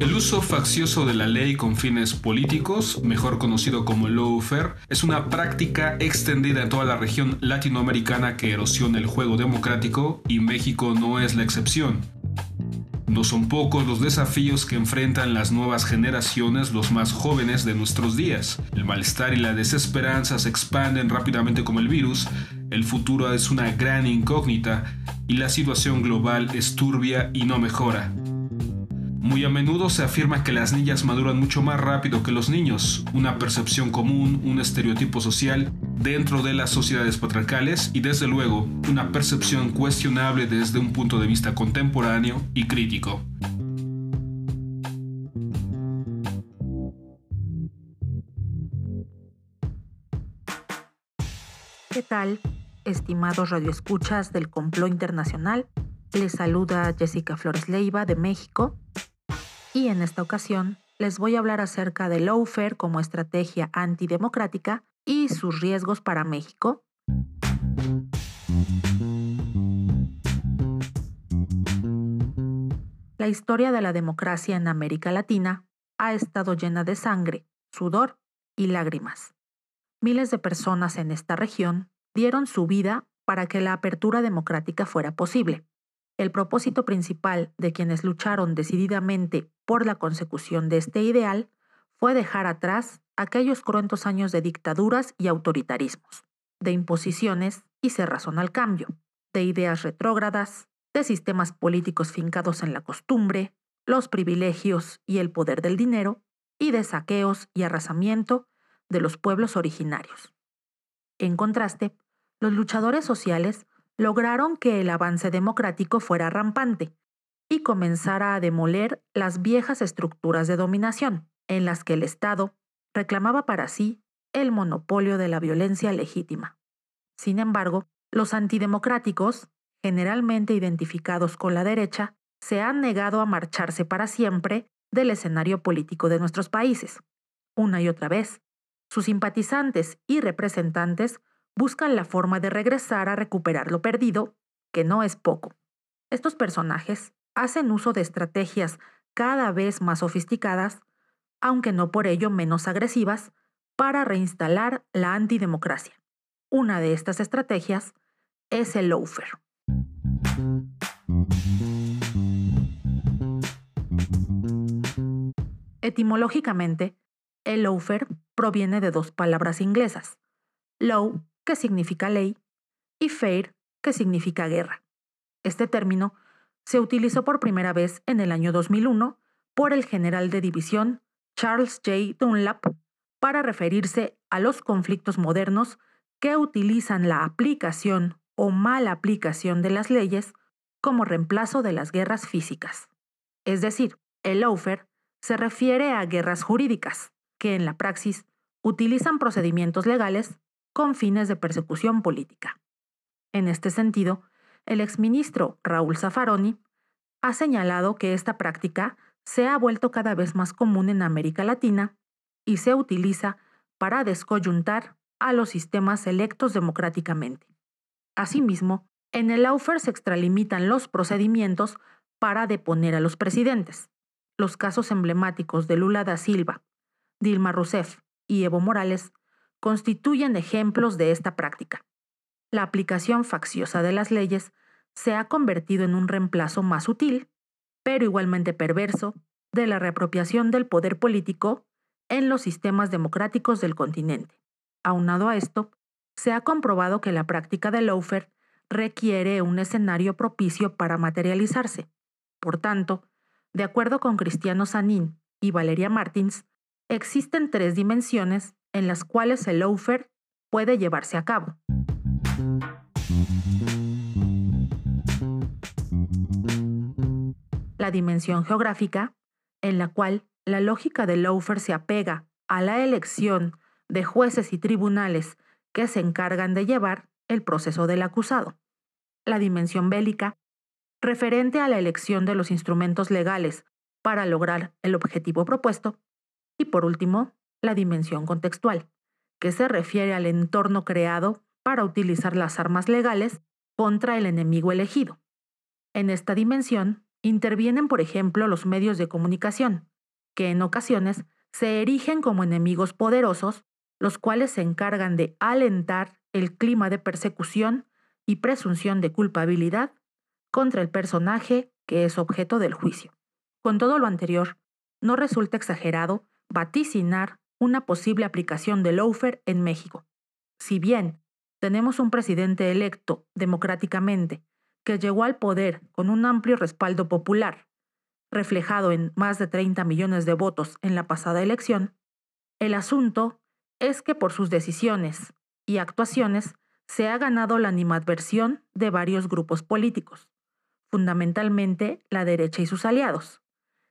El uso faccioso de la ley con fines políticos, mejor conocido como lawfare, es una práctica extendida en toda la región latinoamericana que erosiona el juego democrático y México no es la excepción. No son pocos los desafíos que enfrentan las nuevas generaciones, los más jóvenes de nuestros días. El malestar y la desesperanza se expanden rápidamente como el virus, el futuro es una gran incógnita y la situación global es turbia y no mejora. Muy a menudo se afirma que las niñas maduran mucho más rápido que los niños, una percepción común, un estereotipo social dentro de las sociedades patriarcales y desde luego una percepción cuestionable desde un punto de vista contemporáneo y crítico. ¿Qué tal, estimados radioescuchas del Complot Internacional? Les saluda Jessica Flores Leiva de México y en esta ocasión les voy a hablar acerca del lawfare como estrategia antidemocrática y sus riesgos para México. La historia de la democracia en América Latina ha estado llena de sangre, sudor y lágrimas. Miles de personas en esta región dieron su vida para que la apertura democrática fuera posible. El propósito principal de quienes lucharon decididamente por la consecución de este ideal fue dejar atrás aquellos cruentos años de dictaduras y autoritarismos, de imposiciones y cerrazón al cambio, de ideas retrógradas, de sistemas políticos fincados en la costumbre, los privilegios y el poder del dinero, y de saqueos y arrasamiento de los pueblos originarios. En contraste, los luchadores sociales lograron que el avance democrático fuera rampante y comenzara a demoler las viejas estructuras de dominación, en las que el Estado reclamaba para sí el monopolio de la violencia legítima. Sin embargo, los antidemocráticos, generalmente identificados con la derecha, se han negado a marcharse para siempre del escenario político de nuestros países. Una y otra vez, sus simpatizantes y representantes buscan la forma de regresar a recuperar lo perdido, que no es poco. Estos personajes hacen uso de estrategias cada vez más sofisticadas, aunque no por ello menos agresivas, para reinstalar la antidemocracia. Una de estas estrategias es el lawfare. Etimológicamente, el lawfare proviene de dos palabras inglesas, law que significa ley, y fair, que significa guerra. Este término se utilizó por primera vez en el año 2001 por el general de división Charles J. Dunlap para referirse a los conflictos modernos que utilizan la aplicación o mala aplicación de las leyes como reemplazo de las guerras físicas. Es decir, el lawfare se refiere a guerras jurídicas, que en la praxis utilizan procedimientos legales con fines de persecución política. En este sentido, el exministro Raúl Zaffaroni ha señalado que esta práctica se ha vuelto cada vez más común en América Latina y se utiliza para descoyuntar a los sistemas electos democráticamente. Asimismo, en el Laufer se extralimitan los procedimientos para deponer a los presidentes. Los casos emblemáticos de Lula da Silva, Dilma Rousseff y Evo Morales constituyen ejemplos de esta práctica. La aplicación facciosa de las leyes se ha convertido en un reemplazo más sutil, pero igualmente perverso, de la reapropiación del poder político en los sistemas democráticos del continente. Aunado a esto, se ha comprobado que la práctica del lawfare requiere un escenario propicio para materializarse. Por tanto, de acuerdo con Cristiano Sanín y Valeria Martins, existen tres dimensiones en las cuales el lawfare puede llevarse a cabo. La dimensión geográfica, en la cual la lógica del lawfare se apega a la elección de jueces y tribunales que se encargan de llevar el proceso del acusado. La dimensión bélica, referente a la elección de los instrumentos legales para lograr el objetivo propuesto. Y por último, la dimensión contextual, que se refiere al entorno creado para utilizar las armas legales contra el enemigo elegido. En esta dimensión intervienen, por ejemplo, los medios de comunicación, que en ocasiones se erigen como enemigos poderosos, los cuales se encargan de alentar el clima de persecución y presunción de culpabilidad contra el personaje que es objeto del juicio. Con todo lo anterior, no resulta exagerado vaticinar una posible aplicación del lawfare en México. Si bien tenemos un presidente electo democráticamente que llegó al poder con un amplio respaldo popular, reflejado en más de 30 millones de votos en la pasada elección, el asunto es que por sus decisiones y actuaciones se ha ganado la animadversión de varios grupos políticos, fundamentalmente la derecha y sus aliados,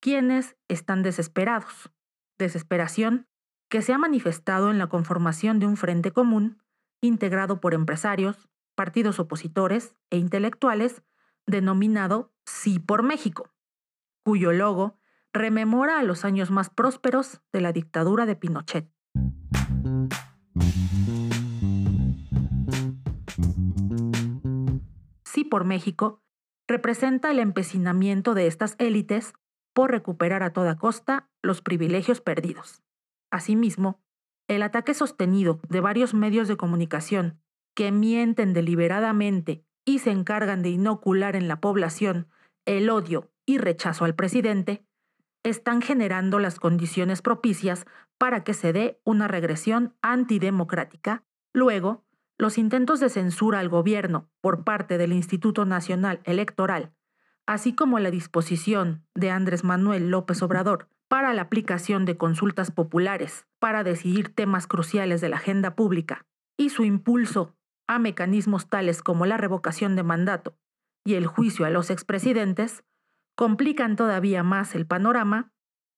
quienes están desesperados. Desesperación que se ha manifestado en la conformación de un frente común integrado por empresarios, partidos opositores e intelectuales denominado Sí por México, cuyo logo rememora a los años más prósperos de la dictadura de Pinochet. Sí por México representa el empecinamiento de estas élites por recuperar a toda costa los privilegios perdidos. Asimismo, el ataque sostenido de varios medios de comunicación que mienten deliberadamente y se encargan de inocular en la población el odio y rechazo al presidente, están generando las condiciones propicias para que se dé una regresión antidemocrática. Luego, los intentos de censura al gobierno por parte del Instituto Nacional Electoral, así como la disposición de Andrés Manuel López Obrador para la aplicación de consultas populares para decidir temas cruciales de la agenda pública y su impulso a mecanismos tales como la revocación de mandato y el juicio a los expresidentes, complican todavía más el panorama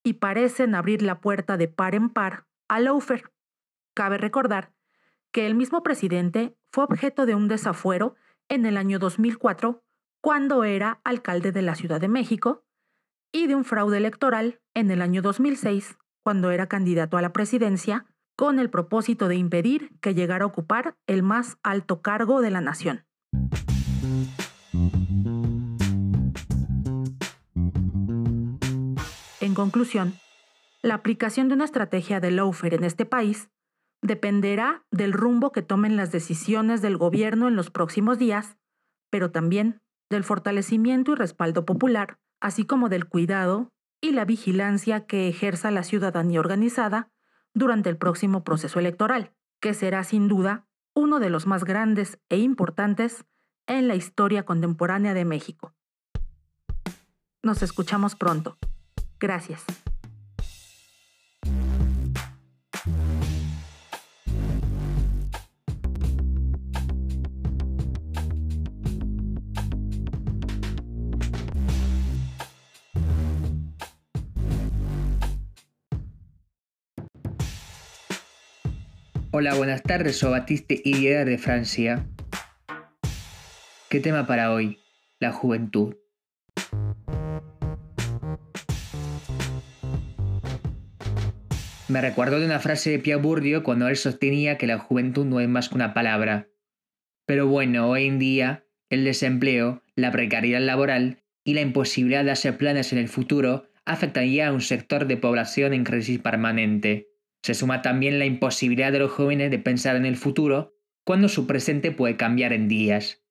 y parecen abrir la puerta de par en par a Laufer. Cabe recordar que el mismo presidente fue objeto de un desafuero en el año 2004 cuando era alcalde de la Ciudad de México y de un fraude electoral en el año 2006, cuando era candidato a la presidencia, con el propósito de impedir que llegara a ocupar el más alto cargo de la nación. En conclusión, la aplicación de una estrategia de lawfare en este país dependerá del rumbo que tomen las decisiones del gobierno en los próximos días, pero también del fortalecimiento y respaldo popular así como del cuidado y la vigilancia que ejerza la ciudadanía organizada durante el próximo proceso electoral, que será sin duda uno de los más grandes e importantes en la historia contemporánea de México. Nos escuchamos pronto. Gracias. Hola, buenas tardes, soy Batiste Higuera de Francia. ¿Qué tema para hoy? La juventud. Me recuerdo de una frase de Pierre Bourdieu cuando él sostenía que la juventud no es más que una palabra. Pero bueno, hoy en día, el desempleo, la precariedad laboral y la imposibilidad de hacer planes en el futuro afectan ya a un sector de población en crisis permanente. Se suma también la imposibilidad de los jóvenes de pensar en el futuro cuando su presente puede cambiar en días.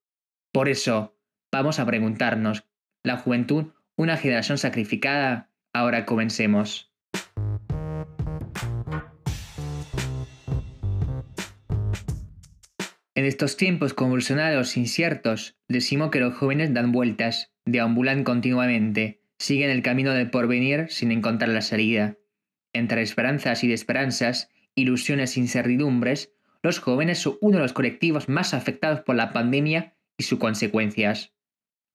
Por eso, vamos a preguntarnos, ¿la juventud una generación sacrificada? Ahora comencemos. En estos tiempos convulsionados, inciertos, decimos que los jóvenes dan vueltas, deambulan continuamente, siguen el camino del porvenir sin encontrar la salida. Entre esperanzas y desesperanzas, ilusiones e incertidumbres, los jóvenes son uno de los colectivos más afectados por la pandemia y sus consecuencias.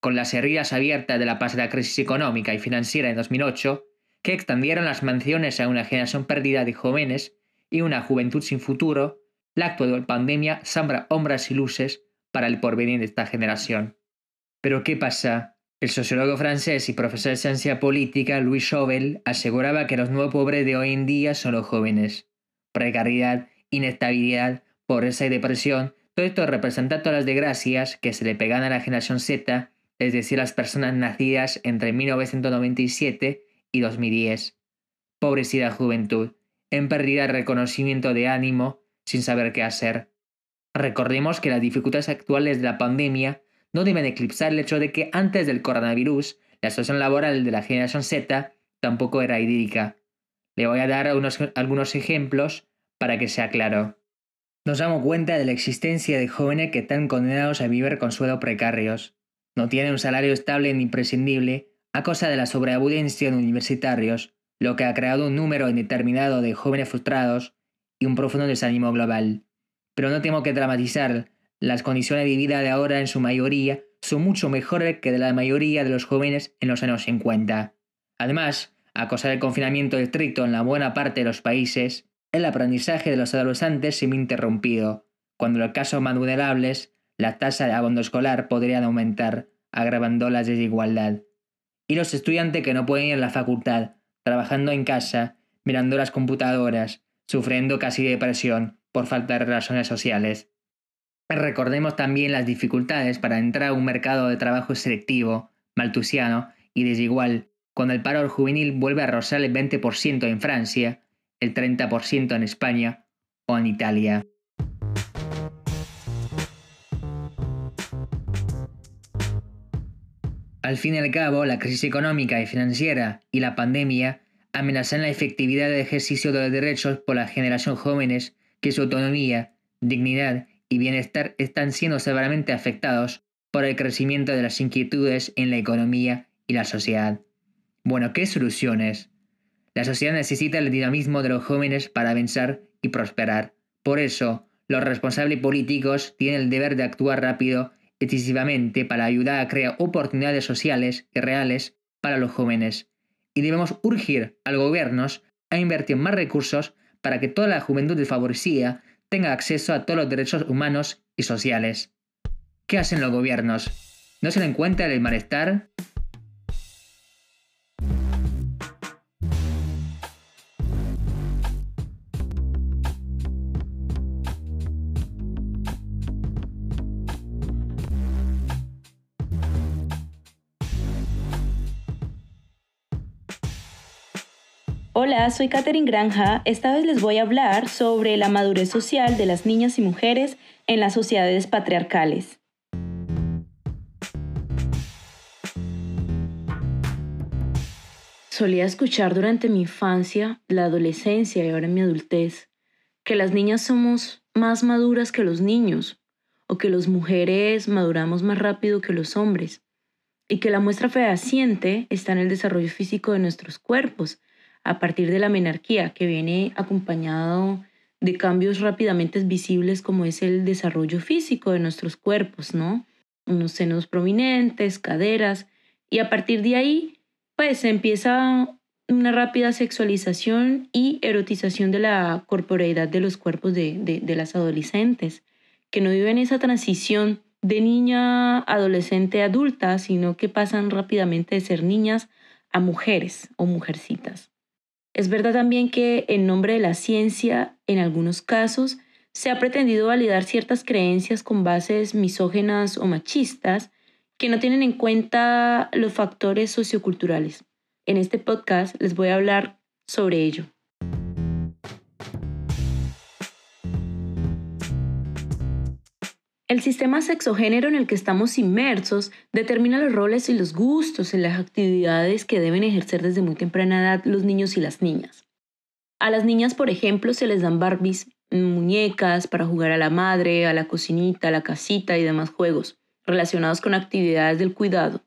Con las heridas abiertas de la pasada crisis económica y financiera en 2008, que extendieron las mansiones a una generación perdida de jóvenes y una juventud sin futuro, la actual pandemia sombra hombras y luces para el porvenir de esta generación. Pero ¿qué pasa el sociólogo francés y profesor de ciencia política Louis Chauvel aseguraba que los nuevos pobres de hoy en día son los jóvenes. Precariedad, inestabilidad, pobreza y depresión, todo esto representa todas las desgracias que se le pegan a la generación Z, es decir, las personas nacidas entre 1997 y 2010. pobrecida juventud, en pérdida de reconocimiento de ánimo, sin saber qué hacer. Recordemos que las dificultades actuales de la pandemia no deben eclipsar el hecho de que antes del coronavirus, la situación laboral de la generación Z tampoco era idílica. Le voy a dar algunos ejemplos para que sea claro. Nos damos cuenta de la existencia de jóvenes que están condenados a vivir con sueldos precarios. No tienen un salario estable ni imprescindible a causa de la sobreabudencia de universitarios, lo que ha creado un número indeterminado de jóvenes frustrados y un profundo desánimo global. Pero no tengo que dramatizar, las condiciones de vida de ahora en su mayoría son mucho mejores que de la mayoría de los jóvenes en los años 50. Además, a causa del confinamiento estricto en la buena parte de los países, el aprendizaje de los adolescentes se ve interrumpido. Cuando en los casos más vulnerables, la tasa de abandono escolar podrían aumentar, agravando la desigualdad. Y los estudiantes que no pueden ir a la facultad, trabajando en casa, mirando las computadoras, sufriendo casi depresión por falta de relaciones sociales. Recordemos también las dificultades para entrar a un mercado de trabajo selectivo, maltusiano y desigual, cuando el paro juvenil vuelve a rozar el 20% en Francia, el 30% en España o en Italia. Al fin y al cabo, la crisis económica y financiera y la pandemia amenazan la efectividad del ejercicio de los derechos por la generación jóvenes que su autonomía, dignidad y bienestar están siendo severamente afectados por el crecimiento de las inquietudes en la economía y la sociedad. Bueno, ¿qué soluciones? La sociedad necesita el dinamismo de los jóvenes para avanzar y prosperar. Por eso, los responsables políticos tienen el deber de actuar rápido y decisivamente para ayudar a crear oportunidades sociales y reales para los jóvenes. Y debemos urgir a los gobiernos a invertir más recursos para que toda la juventud desfavorecida tenga acceso a todos los derechos humanos y sociales. ¿Qué hacen los gobiernos? ¿No se dan cuenta del malestar? Hola, soy Katherine Granja. Esta vez les voy a hablar sobre la madurez social de las niñas y mujeres en las sociedades patriarcales. Solía escuchar durante mi infancia, la adolescencia y ahora en mi adultez que las niñas somos más maduras que los niños o que las mujeres maduramos más rápido que los hombres y que la muestra fehaciente está en el desarrollo físico de nuestros cuerpos a partir de la menarquía, que viene acompañado de cambios rápidamente visibles como es el desarrollo físico de nuestros cuerpos, ¿no? Unos senos prominentes, caderas, y a partir de ahí, pues empieza una rápida sexualización y erotización de la corporeidad de los cuerpos de, de las adolescentes, que no viven esa transición de niña, adolescente, adulta, sino que pasan rápidamente de ser niñas a mujeres o mujercitas. Es verdad también que en nombre de la ciencia, en algunos casos, se ha pretendido validar ciertas creencias con bases misógenas o machistas que no tienen en cuenta los factores socioculturales. En este podcast les voy a hablar sobre ello. El sistema sexogénero en el que estamos inmersos determina los roles y los gustos en las actividades que deben ejercer desde muy temprana edad los niños y las niñas. A las niñas, por ejemplo, se les dan Barbies, muñecas para jugar a la madre, a la cocinita, a la casita y demás juegos relacionados con actividades del cuidado.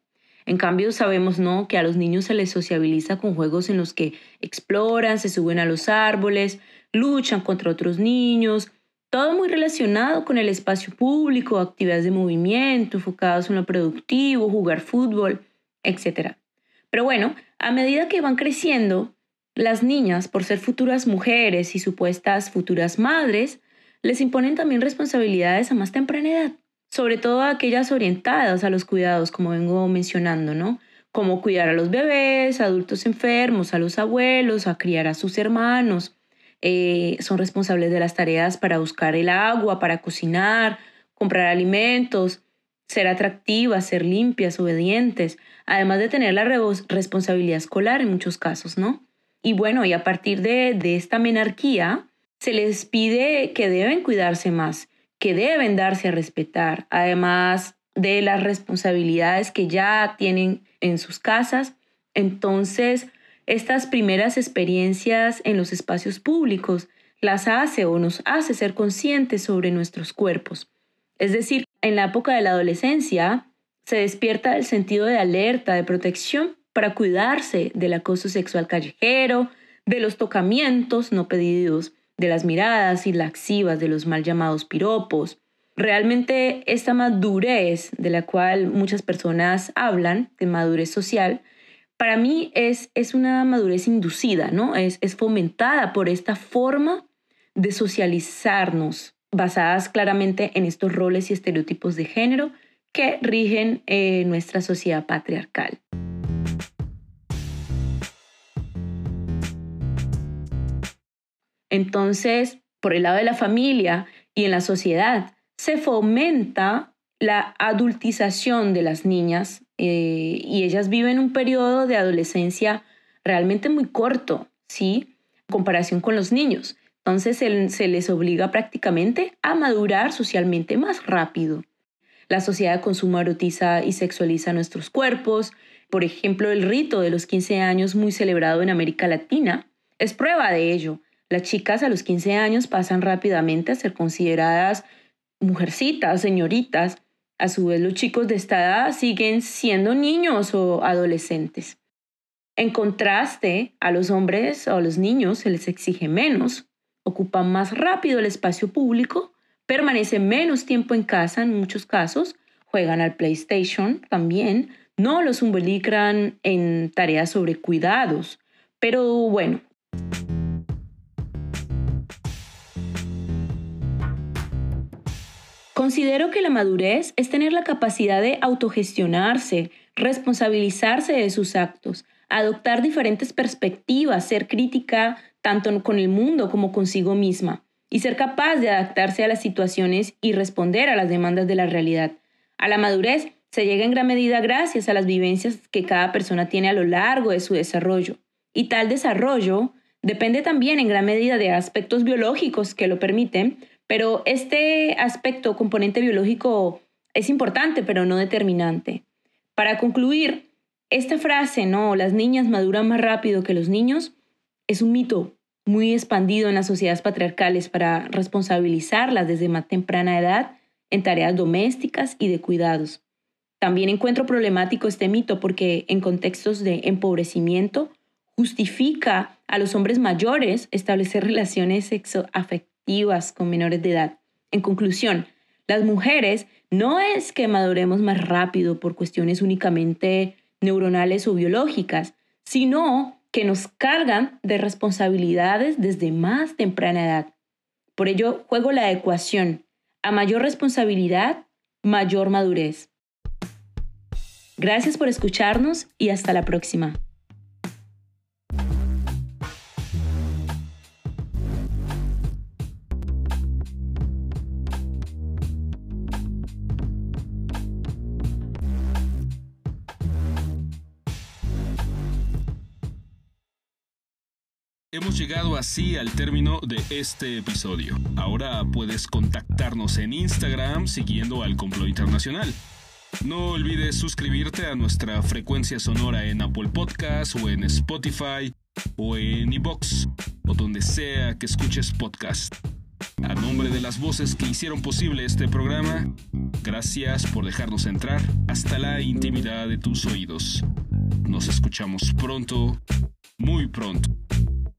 En cambio, sabemos ¿no? que a los niños se les sociabiliza con juegos en los que exploran, se suben a los árboles, luchan contra otros niños, todo muy relacionado con el espacio público, actividades de movimiento, enfocados en lo productivo, jugar fútbol, etc. Pero bueno, a medida que van creciendo, las niñas, por ser futuras mujeres y supuestas futuras madres, les imponen también responsabilidades a más temprana edad, sobre todo aquellas orientadas a los cuidados, como vengo mencionando, ¿no? Como cuidar a los bebés, adultos enfermos, a los abuelos, a criar a sus hermanos, eh, son responsables de las tareas para buscar el agua, para cocinar, comprar alimentos, ser atractivas, ser limpias, obedientes, además de tener la responsabilidad escolar en muchos casos, ¿no? Y bueno, y a partir de, de esta menarquía, se les pide que deben cuidarse más, que deben darse a respetar, además de las responsabilidades que ya tienen en sus casas. Entonces, estas primeras experiencias en los espacios públicos las hace o nos hace ser conscientes sobre nuestros cuerpos. Es decir, en la época de la adolescencia se despierta el sentido de alerta, de protección para cuidarse del acoso sexual callejero, de los tocamientos no pedidos, de las miradas irlaxivas, de los mal llamados piropos. Realmente esta madurez de la cual muchas personas hablan, de madurez social, para mí es, es una madurez inducida, ¿no? Es, es fomentada por esta forma de socializarnos, basadas claramente en estos roles y estereotipos de género que rigen eh, nuestra sociedad patriarcal. Entonces, por el lado de la familia y en la sociedad, se fomenta la adultización de las niñas eh, y ellas viven un periodo de adolescencia realmente muy corto, ¿sí? En comparación con los niños. Entonces se, les obliga prácticamente a madurar socialmente más rápido. La sociedad de erotiza y sexualiza nuestros cuerpos. Por ejemplo, el rito de los 15 años muy celebrado en América Latina es prueba de ello. Las chicas a los 15 años pasan rápidamente a ser consideradas mujercitas, señoritas. A su vez, los chicos de esta edad siguen siendo niños o adolescentes. En contraste, a los hombres o a los niños se les exige menos, ocupan más rápido el espacio público, permanecen menos tiempo en casa en muchos casos, juegan al PlayStation también, no los involucran en tareas sobre cuidados. Pero bueno. Considero que la madurez es tener la capacidad de autogestionarse, responsabilizarse de sus actos, adoptar diferentes perspectivas, ser crítica tanto con el mundo como consigo misma, y ser capaz de adaptarse a las situaciones y responder a las demandas de la realidad. A la madurez se llega en gran medida gracias a las vivencias que cada persona tiene a lo largo de su desarrollo. Y tal desarrollo depende también en gran medida de aspectos biológicos que lo permiten, pero este aspecto componente biológico es importante, pero no determinante. Para concluir, esta frase, no, las niñas maduran más rápido que los niños, es un mito muy expandido en las sociedades patriarcales para responsabilizarlas desde más temprana edad en tareas domésticas y de cuidados. También encuentro problemático este mito porque en contextos de empobrecimiento justifica a los hombres mayores establecer relaciones sexoafectivas con menores de edad. En conclusión, las mujeres no es que maduremos más rápido por cuestiones únicamente neuronales o biológicas, sino que nos cargan de responsabilidades desde más temprana edad. Por ello, juego la ecuación. A mayor responsabilidad, mayor madurez. Gracias por escucharnos y hasta la próxima. Hemos llegado así al término de este episodio. Ahora puedes contactarnos en Instagram siguiendo al Complot Internacional. No olvides suscribirte a nuestra frecuencia sonora en Apple Podcasts o en Spotify o en iBox o donde sea que escuches podcast. A nombre de las voces que hicieron posible este programa, gracias por dejarnos entrar hasta la intimidad de tus oídos. Nos escuchamos pronto, muy pronto